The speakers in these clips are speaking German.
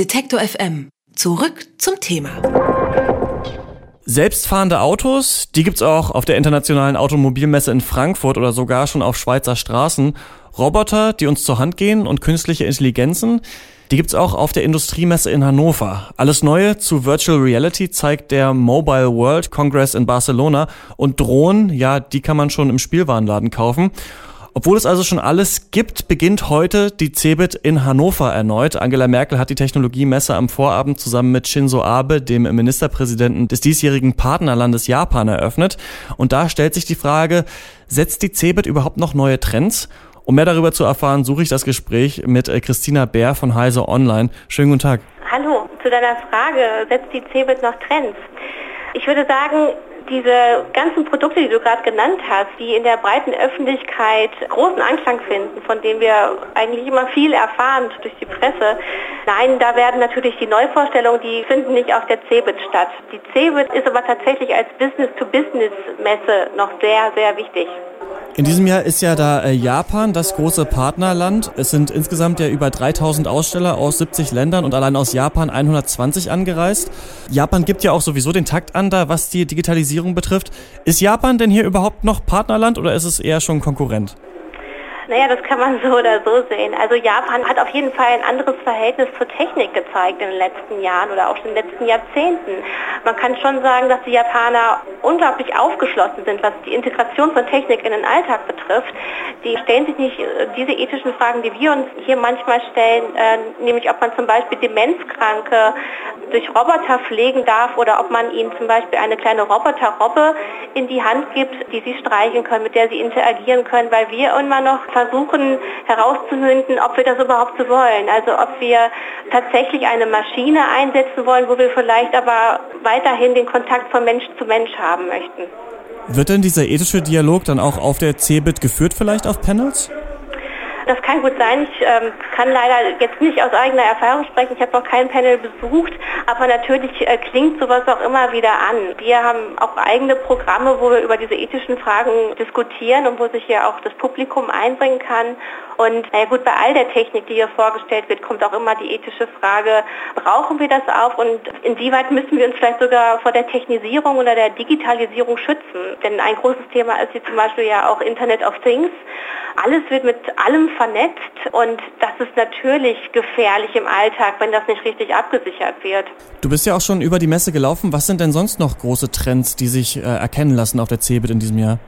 Detektor FM. Zurück zum Thema. Selbstfahrende Autos, die gibt's auch auf der internationalen Automobilmesse in Frankfurt oder sogar schon auf Schweizer Straßen. Roboter, die uns zur Hand gehen und künstliche Intelligenzen, die gibt's auch auf der Industriemesse in Hannover. Alles Neue zu Virtual Reality zeigt der Mobile World Congress in Barcelona und Drohnen, ja, die kann man schon im Spielwarenladen kaufen. Obwohl es also schon alles gibt, beginnt heute die CeBIT in Hannover erneut. Angela Merkel hat die Technologiemesse am Vorabend zusammen mit Shinzo Abe, dem Ministerpräsidenten des diesjährigen Partnerlandes Japan, eröffnet. Und da stellt sich die Frage, setzt die CeBIT überhaupt noch neue Trends? Um mehr darüber zu erfahren, suche ich das Gespräch mit äh, Christina Bär von Heise Online. Schönen guten Tag. Hallo, zu deiner Frage, setzt die CeBIT noch Trends? Ich würde sagen, diese ganzen Produkte, die du gerade genannt hast, die in der breiten Öffentlichkeit großen Anklang finden, von denen wir eigentlich immer viel erfahren durch die Presse, nein, da werden natürlich die Neuvorstellungen, die finden nicht auf der CeBIT statt. Die CeBIT ist aber tatsächlich als Business-to-Business-Messe noch sehr, sehr wichtig. In diesem Jahr ist ja da äh, Japan das große Partnerland. Es sind insgesamt ja über 3000 Aussteller aus 70 Ländern und allein aus Japan 120 angereist. Japan gibt ja auch sowieso den Takt an da, was die Digitalisierung betrifft. Ist Japan denn hier überhaupt noch Partnerland oder ist es eher schon Konkurrent? Naja, das kann man so oder so sehen. Also Japan hat auf jeden Fall ein anderes Verhältnis zur Technik gezeigt in den letzten Jahren oder auch in den letzten Jahrzehnten. Man kann schon sagen, dass die Japaner unglaublich aufgeschlossen sind, was die Integration von Technik in den Alltag betrifft. Die stellen sich nicht äh, diese ethischen Fragen, die wir uns hier manchmal stellen, äh, nämlich ob man zum Beispiel Demenzkranke durch Roboter pflegen darf oder ob man ihnen zum Beispiel eine kleine Roboterrobbe in die Hand gibt, die sie streichen können, mit der sie interagieren können, weil wir immer noch versuchen herauszufinden, ob wir das überhaupt so wollen. Also ob wir tatsächlich eine Maschine einsetzen wollen, wo wir vielleicht aber weiterhin den Kontakt von Mensch zu Mensch haben möchten. Wird denn dieser ethische Dialog dann auch auf der CeBIT geführt, vielleicht auf Panels? Das kann gut sein. Ich ähm, kann leider jetzt nicht aus eigener Erfahrung sprechen. Ich habe noch kein Panel besucht, aber natürlich äh, klingt sowas auch immer wieder an. Wir haben auch eigene Programme, wo wir über diese ethischen Fragen diskutieren und wo sich ja auch das Publikum einbringen kann. Und naja gut, bei all der Technik, die hier vorgestellt wird, kommt auch immer die ethische Frage, brauchen wir das auf und inwieweit müssen wir uns vielleicht sogar vor der Technisierung oder der Digitalisierung schützen? Denn ein großes Thema ist hier zum Beispiel ja auch Internet of Things. Alles wird mit allem vernetzt und das ist natürlich gefährlich im Alltag, wenn das nicht richtig abgesichert wird. Du bist ja auch schon über die Messe gelaufen. Was sind denn sonst noch große Trends, die sich äh, erkennen lassen auf der CeBIT in diesem Jahr?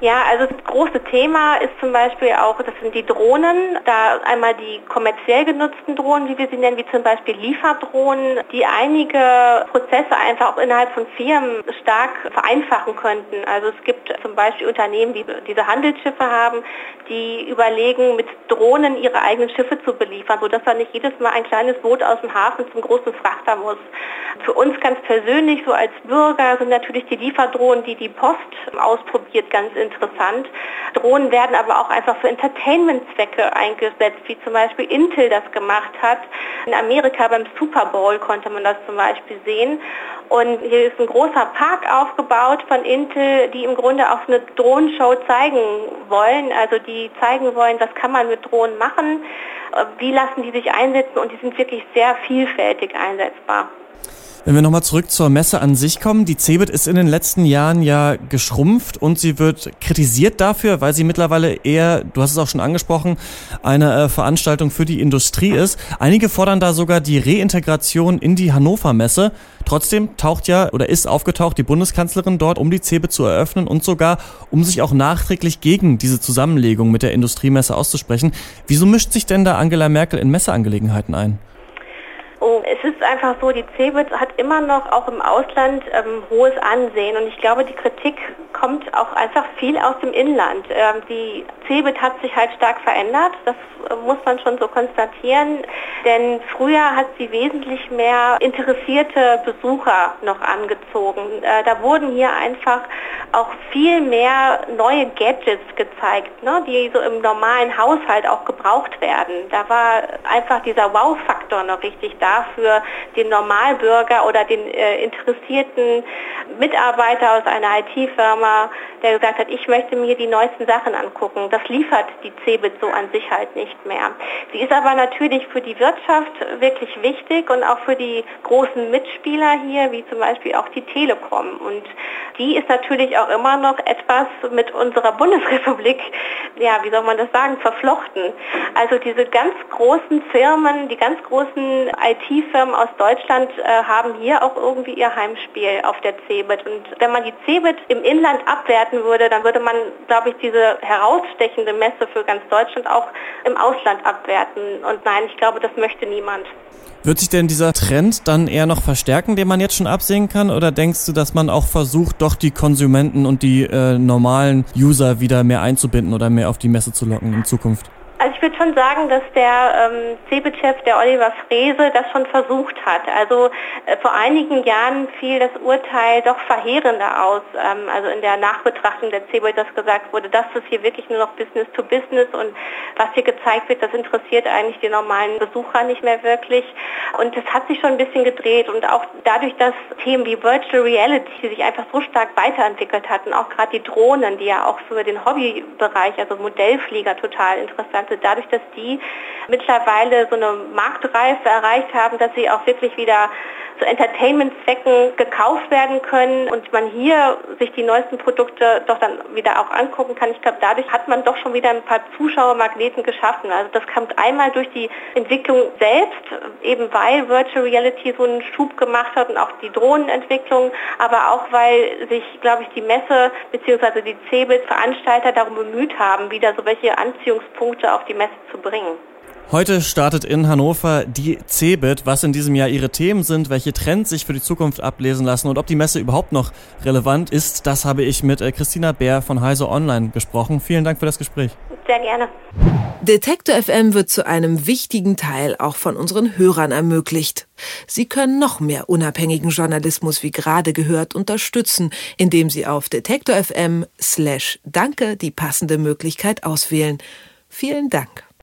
Ja, also das große Thema ist zum Beispiel auch, das sind die Drohnen. Da einmal die kommerziell genutzten Drohnen, wie wir sie nennen, wie zum Beispiel Lieferdrohnen, die einige Prozesse einfach auch innerhalb von Firmen stark vereinfachen könnten. Also es gibt zum Beispiel Unternehmen, die diese Handelsschiffe haben, die überlegen, mit Drohnen ihre eigenen Schiffe zu beliefern, sodass da nicht jedes Mal ein kleines Boot aus dem Hafen zum großen Frachter muss. Für uns ganz persönlich, so als Bürger, sind natürlich die Lieferdrohnen, die die Post ausprobiert, ganz interessant. Drohnen werden aber auch einfach für Entertainment-Zwecke eingesetzt, wie zum Beispiel Intel das gemacht hat. In Amerika beim Super Bowl konnte man das zum Beispiel sehen. Und hier ist ein großer Park aufgebaut von Intel, die im Grunde auch eine Drohnenshow zeigen wollen. Also die zeigen wollen, was kann man mit Drohnen machen, wie lassen die sich einsetzen und die sind wirklich sehr vielfältig einsetzbar. Wenn wir nochmal zurück zur Messe an sich kommen, die CeBIT ist in den letzten Jahren ja geschrumpft und sie wird kritisiert dafür, weil sie mittlerweile eher, du hast es auch schon angesprochen, eine äh, Veranstaltung für die Industrie ist. Einige fordern da sogar die Reintegration in die Hannover Messe. Trotzdem taucht ja oder ist aufgetaucht die Bundeskanzlerin dort, um die CeBIT zu eröffnen und sogar um sich auch nachträglich gegen diese Zusammenlegung mit der Industriemesse auszusprechen. Wieso mischt sich denn da Angela Merkel in Messeangelegenheiten ein? Oh, es ist einfach so, die CeBIT hat immer noch auch im Ausland ähm, hohes Ansehen und ich glaube, die Kritik kommt auch einfach viel aus dem Inland. Ähm, die CeBIT hat sich halt stark verändert, das äh, muss man schon so konstatieren, denn früher hat sie wesentlich mehr interessierte Besucher noch angezogen. Äh, da wurden hier einfach auch viel mehr neue Gadgets gezeigt, ne, die so im normalen Haushalt auch gebraucht werden. Da war einfach dieser Wow-Faktor noch richtig da für den Normalbürger oder den äh, interessierten Mitarbeiter aus einer IT-Firma, der gesagt hat, ich möchte mir die neuesten Sachen angucken. Das liefert die CeBIT so an sich halt nicht mehr. Sie ist aber natürlich für die Wirtschaft wirklich wichtig und auch für die großen Mitspieler hier, wie zum Beispiel auch die Telekom. Und die ist natürlich auch immer noch etwas mit unserer Bundesrepublik, ja, wie soll man das sagen, verflochten. Also diese ganz großen Firmen, die ganz großen IT-Firmen aus Deutschland äh, haben hier auch irgendwie ihr Heimspiel auf der CeBIT. Und wenn man die CeBIT im Inland abwerten würde, dann würde man, glaube ich, diese herausstechende Messe für ganz Deutschland auch im Ausland abwerten. Und nein, ich glaube, das möchte niemand. Wird sich denn dieser Trend dann eher noch verstärken, den man jetzt schon absehen kann? Oder denkst du, dass man auch versucht, doch die Konsumenten und die äh, normalen User wieder mehr einzubinden oder mehr auf die Messe zu locken in Zukunft? Ich würde schon sagen, dass der ähm, CeBIT-Chef, der Oliver Frese, das schon versucht hat. Also äh, vor einigen Jahren fiel das Urteil doch verheerender aus. Ähm, also in der Nachbetrachtung der CeBIT, dass gesagt wurde, das ist hier wirklich nur noch Business to Business und was hier gezeigt wird, das interessiert eigentlich die normalen Besucher nicht mehr wirklich. Und das hat sich schon ein bisschen gedreht und auch dadurch, dass Themen wie Virtual Reality sich einfach so stark weiterentwickelt hatten, auch gerade die Drohnen, die ja auch für den Hobbybereich, also Modellflieger total interessant also dadurch, dass die mittlerweile so eine Marktreife erreicht haben, dass sie auch wirklich wieder zu Entertainment-Zwecken gekauft werden können und man hier sich die neuesten Produkte doch dann wieder auch angucken kann. Ich glaube, dadurch hat man doch schon wieder ein paar Zuschauermagneten geschaffen. Also das kommt einmal durch die Entwicklung selbst, eben weil Virtual Reality so einen Schub gemacht hat und auch die Drohnenentwicklung, aber auch weil sich, glaube ich, die Messe bzw. die CeBIT-Veranstalter darum bemüht haben, wieder so welche Anziehungspunkte auf die Messe zu bringen. Heute startet in Hannover die CeBIT, was in diesem Jahr ihre Themen sind, welche Trends sich für die Zukunft ablesen lassen und ob die Messe überhaupt noch relevant ist, das habe ich mit äh, Christina Bär von Heise Online gesprochen. Vielen Dank für das Gespräch. Sehr gerne. Detektor FM wird zu einem wichtigen Teil auch von unseren Hörern ermöglicht. Sie können noch mehr unabhängigen Journalismus wie gerade gehört unterstützen, indem Sie auf Detektor FM slash Danke die passende Möglichkeit auswählen. Vielen Dank.